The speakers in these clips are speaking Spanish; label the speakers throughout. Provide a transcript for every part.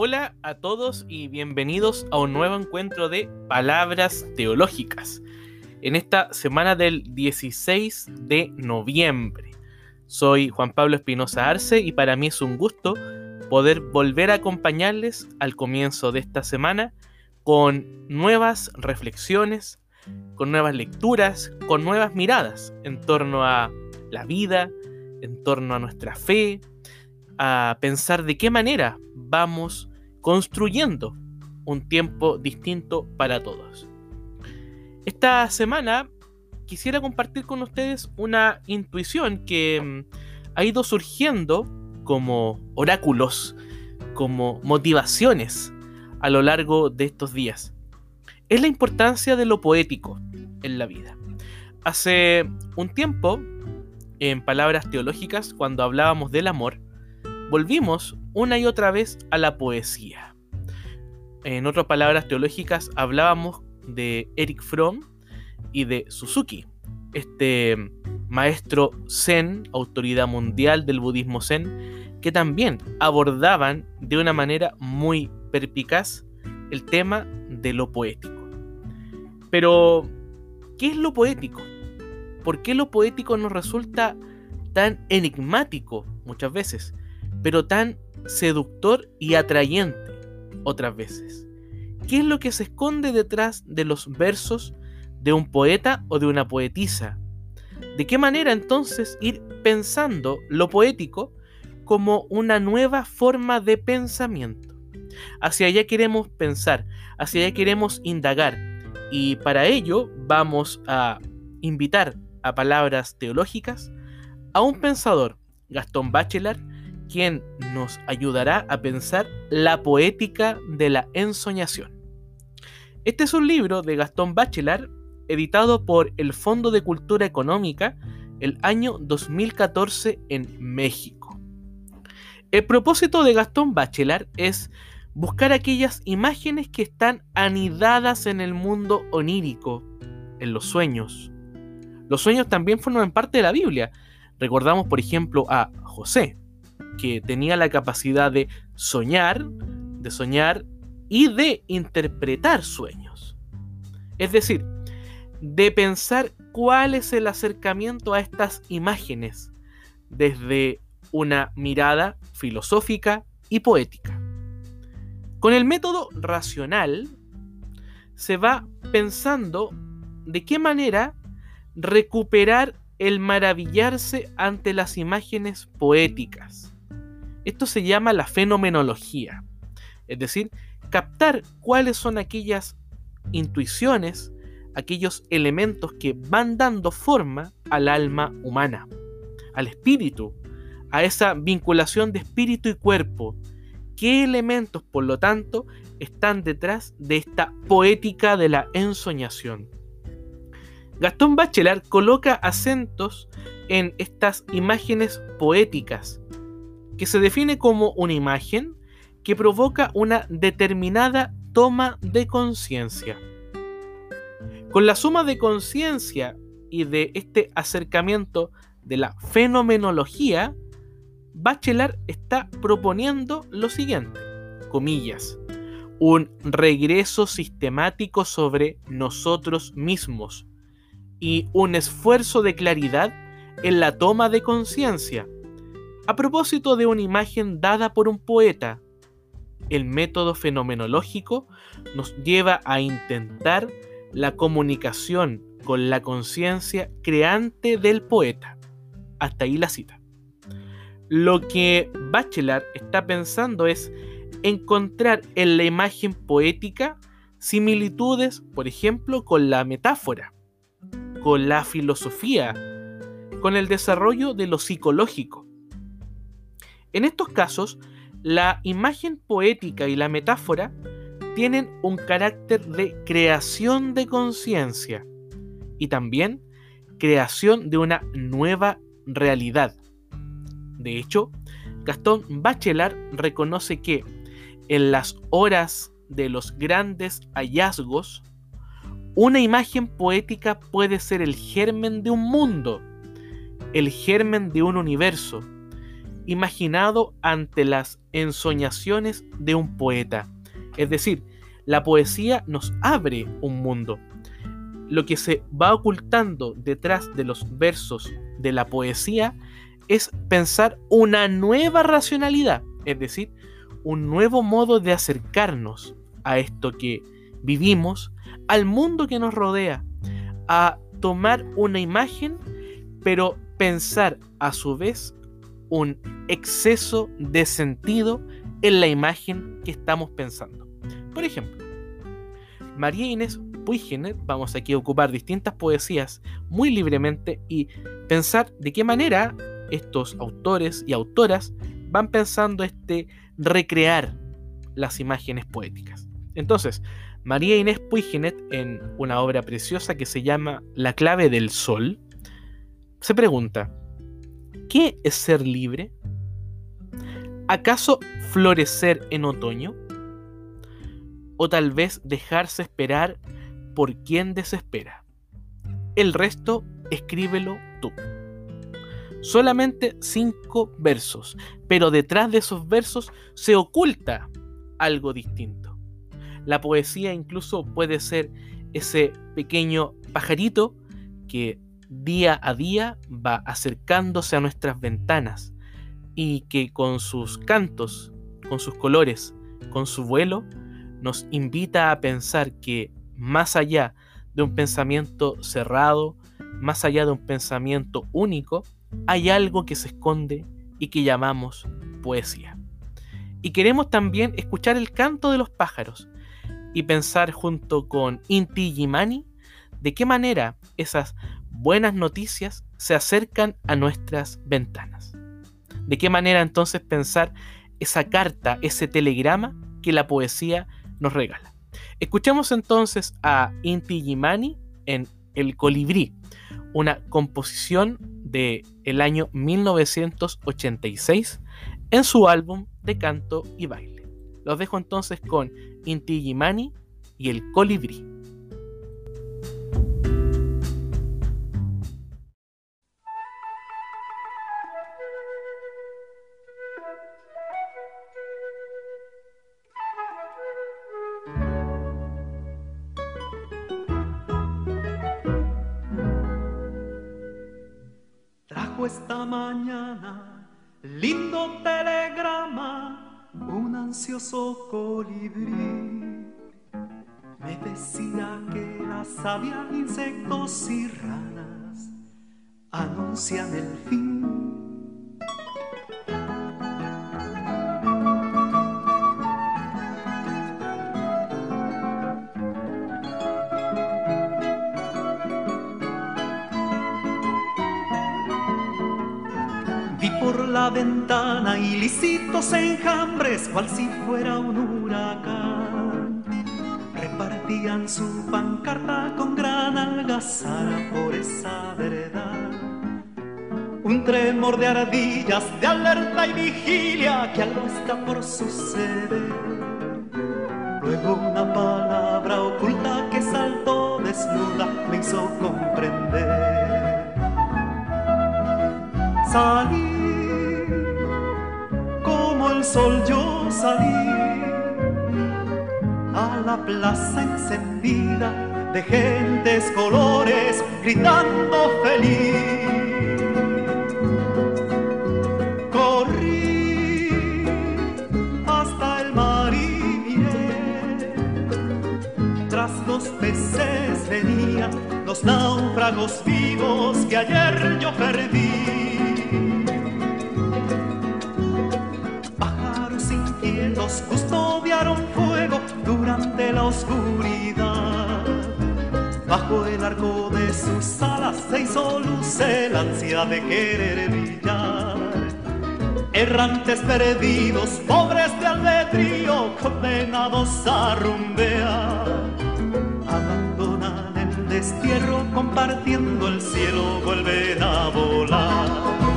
Speaker 1: Hola a todos y bienvenidos a un nuevo encuentro de Palabras Teológicas en esta semana del 16 de noviembre. Soy Juan Pablo Espinosa Arce y para mí es un gusto poder volver a acompañarles al comienzo de esta semana con nuevas reflexiones, con nuevas lecturas, con nuevas miradas en torno a la vida, en torno a nuestra fe, a pensar de qué manera vamos construyendo un tiempo distinto para todos. Esta semana quisiera compartir con ustedes una intuición que mm, ha ido surgiendo como oráculos, como motivaciones a lo largo de estos días. Es la importancia de lo poético en la vida. Hace un tiempo, en palabras teológicas, cuando hablábamos del amor, volvimos una y otra vez a la poesía. En otras palabras teológicas hablábamos de Eric Fromm y de Suzuki, este maestro zen, autoridad mundial del budismo zen, que también abordaban de una manera muy perpicaz el tema de lo poético. Pero, ¿qué es lo poético? ¿Por qué lo poético nos resulta tan enigmático muchas veces? Pero tan seductor y atrayente otras veces. ¿Qué es lo que se esconde detrás de los versos de un poeta o de una poetisa? ¿De qué manera entonces ir pensando lo poético como una nueva forma de pensamiento? Hacia allá queremos pensar, hacia allá queremos indagar y para ello vamos a invitar a palabras teológicas a un pensador, Gastón Bachelard, quien nos ayudará a pensar la poética de la ensoñación. Este es un libro de Gastón Bachelard, editado por el Fondo de Cultura Económica el año 2014 en México. El propósito de Gastón Bachelard es buscar aquellas imágenes que están anidadas en el mundo onírico, en los sueños. Los sueños también forman parte de la Biblia. Recordamos, por ejemplo, a José, que tenía la capacidad de soñar, de soñar y de interpretar sueños. Es decir, de pensar cuál es el acercamiento a estas imágenes desde una mirada filosófica y poética. Con el método racional se va pensando de qué manera recuperar el maravillarse ante las imágenes poéticas. Esto se llama la fenomenología, es decir, captar cuáles son aquellas intuiciones, aquellos elementos que van dando forma al alma humana, al espíritu, a esa vinculación de espíritu y cuerpo. ¿Qué elementos, por lo tanto, están detrás de esta poética de la ensoñación? Gastón Bachelard coloca acentos en estas imágenes poéticas que se define como una imagen que provoca una determinada toma de conciencia. Con la suma de conciencia y de este acercamiento de la fenomenología, Bachelard está proponiendo lo siguiente, comillas, un regreso sistemático sobre nosotros mismos y un esfuerzo de claridad en la toma de conciencia a propósito de una imagen dada por un poeta, el método fenomenológico nos lleva a intentar la comunicación con la conciencia creante del poeta. Hasta ahí la cita. Lo que Bachelard está pensando es encontrar en la imagen poética similitudes, por ejemplo, con la metáfora, con la filosofía, con el desarrollo de lo psicológico. En estos casos, la imagen poética y la metáfora tienen un carácter de creación de conciencia y también creación de una nueva realidad. De hecho, Gastón Bachelard reconoce que en las horas de los grandes hallazgos, una imagen poética puede ser el germen de un mundo, el germen de un universo, imaginado ante las ensoñaciones de un poeta. Es decir, la poesía nos abre un mundo. Lo que se va ocultando detrás de los versos de la poesía es pensar una nueva racionalidad, es decir, un nuevo modo de acercarnos a esto que vivimos, al mundo que nos rodea, a tomar una imagen, pero pensar a su vez un exceso de sentido en la imagen que estamos pensando. Por ejemplo, María Inés Puiggenet, vamos aquí a ocupar distintas poesías muy libremente y pensar de qué manera estos autores y autoras van pensando este recrear las imágenes poéticas. Entonces, María Inés Puiggenet, en una obra preciosa que se llama La clave del sol, se pregunta, ¿qué es ser libre? ¿Acaso florecer en otoño? ¿O tal vez dejarse esperar por quien desespera? El resto escríbelo tú. Solamente cinco versos, pero detrás de esos versos se oculta algo distinto. La poesía incluso puede ser ese pequeño pajarito que día a día va acercándose a nuestras ventanas y que con sus cantos, con sus colores, con su vuelo, nos invita a pensar que más allá de un pensamiento cerrado, más allá de un pensamiento único, hay algo que se esconde y que llamamos poesía. Y queremos también escuchar el canto de los pájaros y pensar junto con Inti Gimani de qué manera esas buenas noticias se acercan a nuestras ventanas. De qué manera entonces pensar esa carta, ese telegrama que la poesía nos regala. Escuchemos entonces a Inti Gimani en El Colibrí, una composición de el año 1986 en su álbum de canto y baile. Los dejo entonces con Inti Gimani y el colibrí.
Speaker 2: Esta mañana, lindo telegrama, un ansioso colibrí. Me decía que las aves, insectos y ranas anuncian el fin la ventana ilícitos enjambres, cual si fuera un huracán. Repartían su pancarta con gran algazara por esa verdad. Un tremor de ardillas, de alerta y vigilia, que algo está por suceder. Luego una palabra oculta que saltó desnuda me hizo comprender. Salí sol yo salí a la plaza encendida de gentes colores gritando feliz. Corrí hasta el mar y miré, tras los peces venían los náufragos vivos que ayer yo perdí. Custodiaron fuego durante la oscuridad. Bajo el arco de sus alas se hizo luz el ansia de querer brillar. Errantes perdidos, pobres de albedrío, condenados a rumbear. Abandonan el destierro, compartiendo el cielo, vuelven a volar.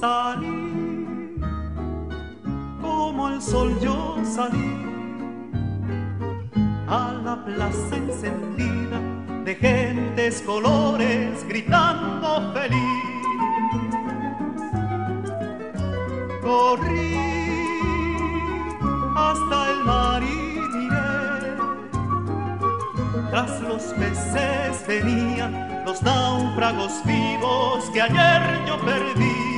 Speaker 2: Salí como el sol yo salí a la plaza encendida de gentes colores gritando feliz. Corrí hasta el mar y miré, tras los peces venían los náufragos vivos que ayer yo perdí.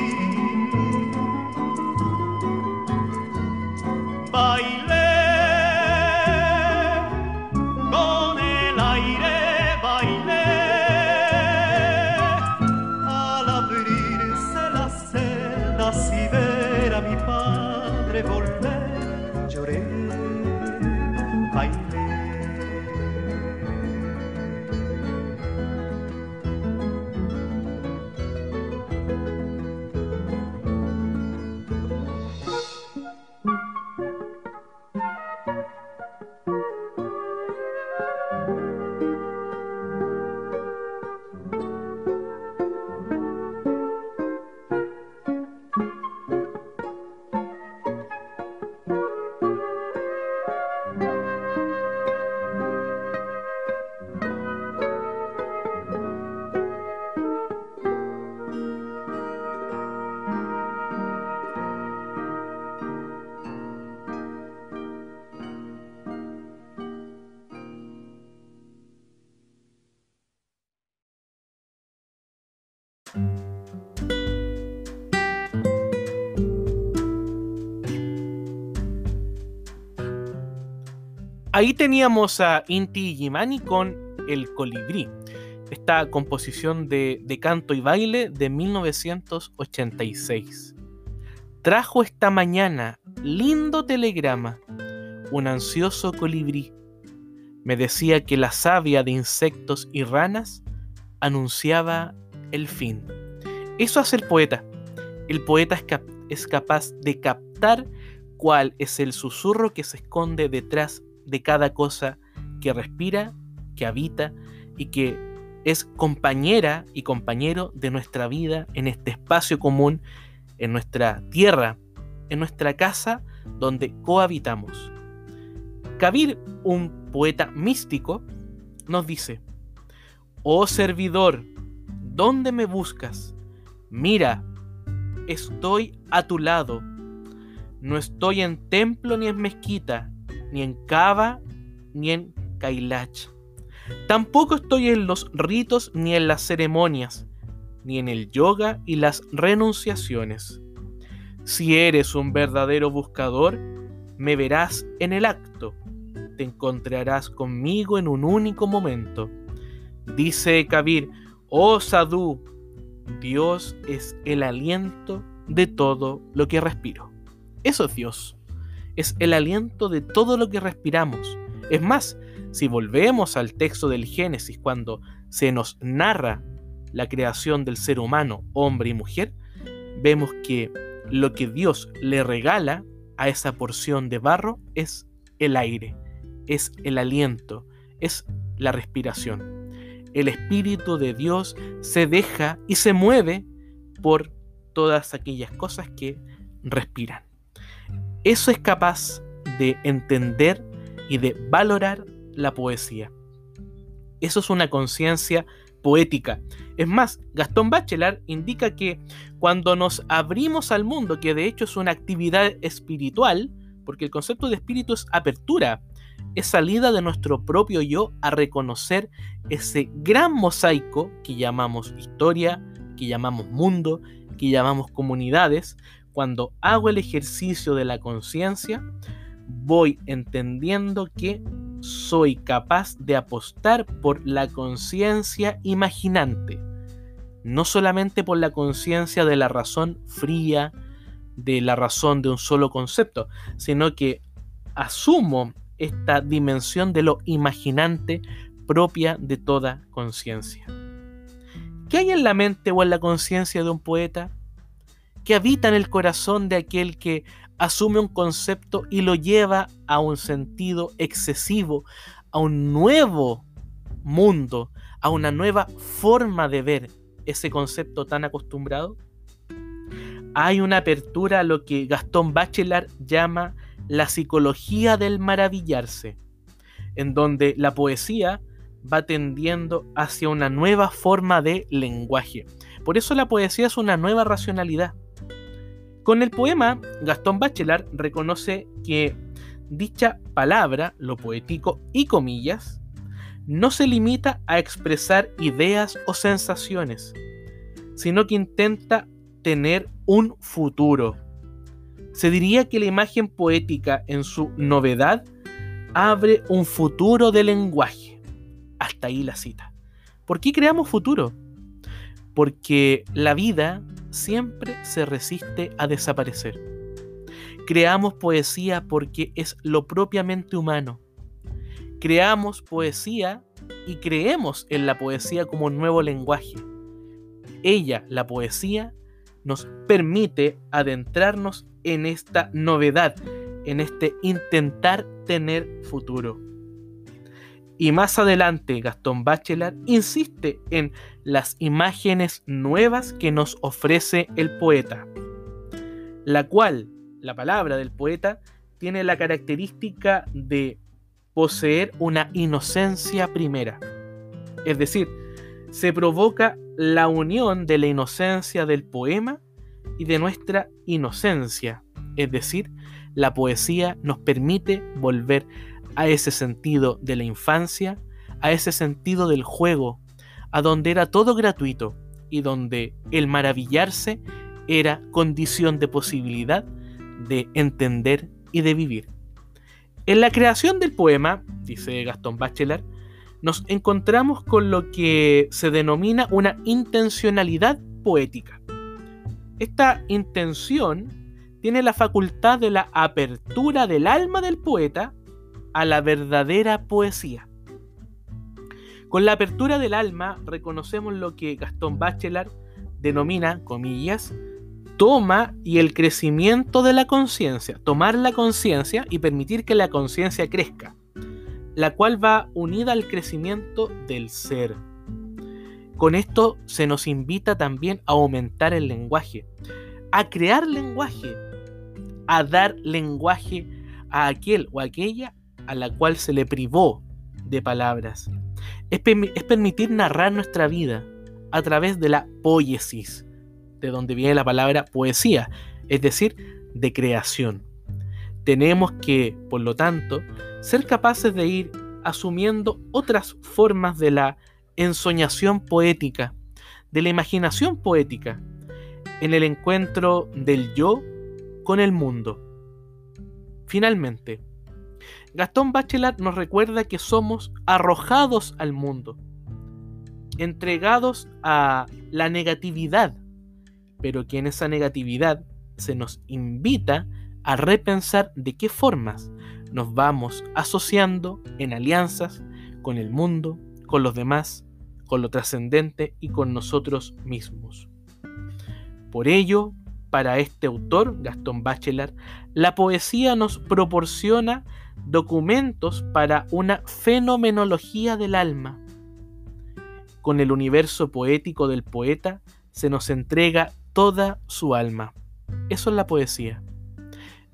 Speaker 2: baila.
Speaker 1: Ahí teníamos a Inti Gimani con El Colibrí, esta composición de, de canto y baile de 1986. Trajo esta mañana lindo telegrama, un ansioso colibrí. Me decía que la savia de insectos y ranas anunciaba el fin. Eso hace el poeta. El poeta es, es capaz de captar cuál es el susurro que se esconde detrás de cada cosa que respira, que habita y que es compañera y compañero de nuestra vida en este espacio común, en nuestra tierra, en nuestra casa donde cohabitamos. Kabir, un poeta místico, nos dice, Oh servidor, ¿dónde me buscas? Mira, estoy a tu lado. No estoy en templo ni en mezquita, ni en Kava, ni en Kailach. Tampoco estoy en los ritos ni en las ceremonias, ni en el yoga y las renunciaciones. Si eres un verdadero buscador, me verás en el acto, te encontrarás conmigo en un único momento. Dice Kabir, oh Sadhu, Dios es el aliento de todo lo que respiro. Eso es Dios es el aliento de todo lo que respiramos. Es más, si volvemos al texto del Génesis cuando se nos narra la creación del ser humano, hombre y mujer, vemos que lo que Dios le regala a esa porción de barro es el aire, es el aliento, es la respiración. El Espíritu de Dios se deja y se mueve por todas aquellas cosas que respiran. Eso es capaz de entender y de valorar la poesía. Eso es una conciencia poética. Es más, Gastón Bachelard indica que cuando nos abrimos al mundo, que de hecho es una actividad espiritual, porque el concepto de espíritu es apertura, es salida de nuestro propio yo a reconocer ese gran mosaico que llamamos historia, que llamamos mundo, que llamamos comunidades, cuando hago el ejercicio de la conciencia, voy entendiendo que soy capaz de apostar por la conciencia imaginante, no solamente por la conciencia de la razón fría, de la razón de un solo concepto, sino que asumo esta dimensión de lo imaginante propia de toda conciencia. ¿Qué hay en la mente o en la conciencia de un poeta? Que habita en el corazón de aquel que asume un concepto y lo lleva a un sentido excesivo, a un nuevo mundo, a una nueva forma de ver ese concepto tan acostumbrado? Hay una apertura a lo que Gastón Bachelard llama la psicología del maravillarse, en donde la poesía va tendiendo hacia una nueva forma de lenguaje. Por eso la poesía es una nueva racionalidad. Con el poema, Gastón Bachelard reconoce que dicha palabra, lo poético y comillas, no se limita a expresar ideas o sensaciones, sino que intenta tener un futuro. Se diría que la imagen poética en su novedad abre un futuro de lenguaje. Hasta ahí la cita. ¿Por qué creamos futuro? Porque la vida siempre se resiste a desaparecer. Creamos poesía porque es lo propiamente humano. Creamos poesía y creemos en la poesía como un nuevo lenguaje. Ella, la poesía, nos permite adentrarnos en esta novedad, en este intentar tener futuro. Y más adelante, Gastón Bachelard insiste en las imágenes nuevas que nos ofrece el poeta, la cual, la palabra del poeta, tiene la característica de poseer una inocencia primera. Es decir, se provoca la unión de la inocencia del poema y de nuestra inocencia. Es decir, la poesía nos permite volver a ese sentido de la infancia, a ese sentido del juego, a donde era todo gratuito y donde el maravillarse era condición de posibilidad de entender y de vivir. En la creación del poema, dice Gastón Bachelard, nos encontramos con lo que se denomina una intencionalidad poética. Esta intención tiene la facultad de la apertura del alma del poeta a la verdadera poesía. Con la apertura del alma reconocemos lo que Gastón Bachelard denomina, comillas, toma y el crecimiento de la conciencia, tomar la conciencia y permitir que la conciencia crezca, la cual va unida al crecimiento del ser. Con esto se nos invita también a aumentar el lenguaje, a crear lenguaje, a dar lenguaje a aquel o aquella a la cual se le privó de palabras. Es, permitir narrar nuestra vida a través de la poiesis, de donde viene la palabra poesía, es decir, de creación. Tenemos que, por lo tanto, ser capaces de ir asumiendo otras formas de la ensoñación poética, de la imaginación poética, en el encuentro del yo con el mundo. Finalmente, Gastón Bachelard nos recuerda que somos arrojados al mundo, entregados a la negatividad, pero que en esa negatividad se nos invita a repensar de qué formas nos vamos asociando en alianzas con el mundo, con los demás, con lo trascendente y con nosotros mismos. Por ello, para este autor, Gastón Bachelard, la poesía nos proporciona documentos para una fenomenología del alma. Con el universo poético del poeta se nos entrega toda su alma. Eso es la poesía.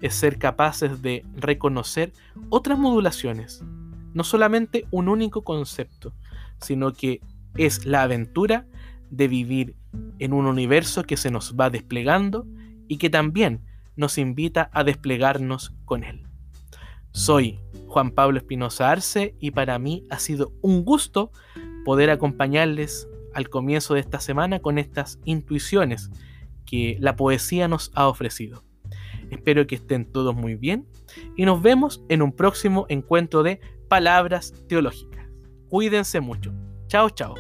Speaker 1: Es ser capaces de reconocer otras modulaciones, no solamente un único concepto, sino que es la aventura de vivir en un universo que se nos va desplegando y que también nos invita a desplegarnos con él. Soy Juan Pablo Espinosa Arce y para mí ha sido un gusto poder acompañarles al comienzo de esta semana con estas intuiciones que la poesía nos ha ofrecido. Espero que estén todos muy bien y nos vemos en un próximo encuentro de Palabras Teológicas. Cuídense mucho. Chao, chao.